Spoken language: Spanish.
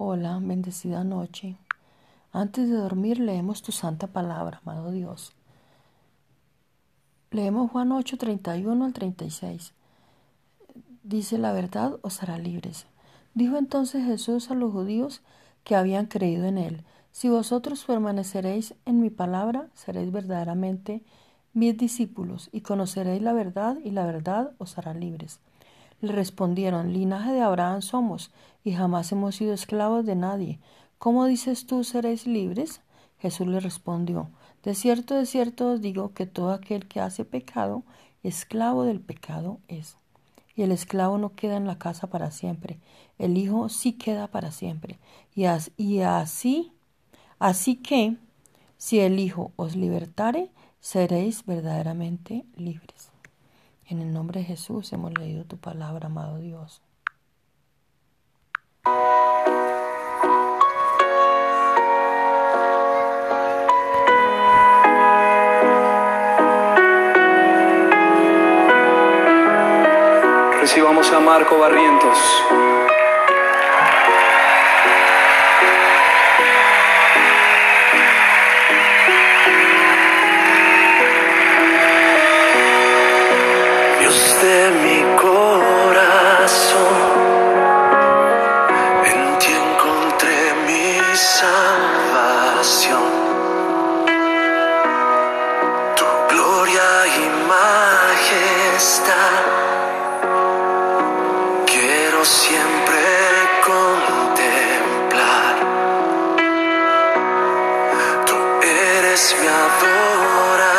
Hola, bendecida noche. Antes de dormir leemos tu santa palabra, amado Dios. Leemos Juan 8, 31 al 36. Dice, la verdad os hará libres. Dijo entonces Jesús a los judíos que habían creído en él, si vosotros permaneceréis en mi palabra, seréis verdaderamente mis discípulos y conoceréis la verdad y la verdad os hará libres. Le respondieron, linaje de Abraham somos, y jamás hemos sido esclavos de nadie. ¿Cómo dices tú seréis libres? Jesús le respondió, de cierto, de cierto os digo que todo aquel que hace pecado, esclavo del pecado es. Y el esclavo no queda en la casa para siempre, el Hijo sí queda para siempre. Y, y así, así que, si el Hijo os libertare, seréis verdaderamente libres. En el nombre de Jesús hemos leído tu palabra, amado Dios. Recibamos a Marco Barrientos. Quiero siempre contemplar. Tú eres mi adoración.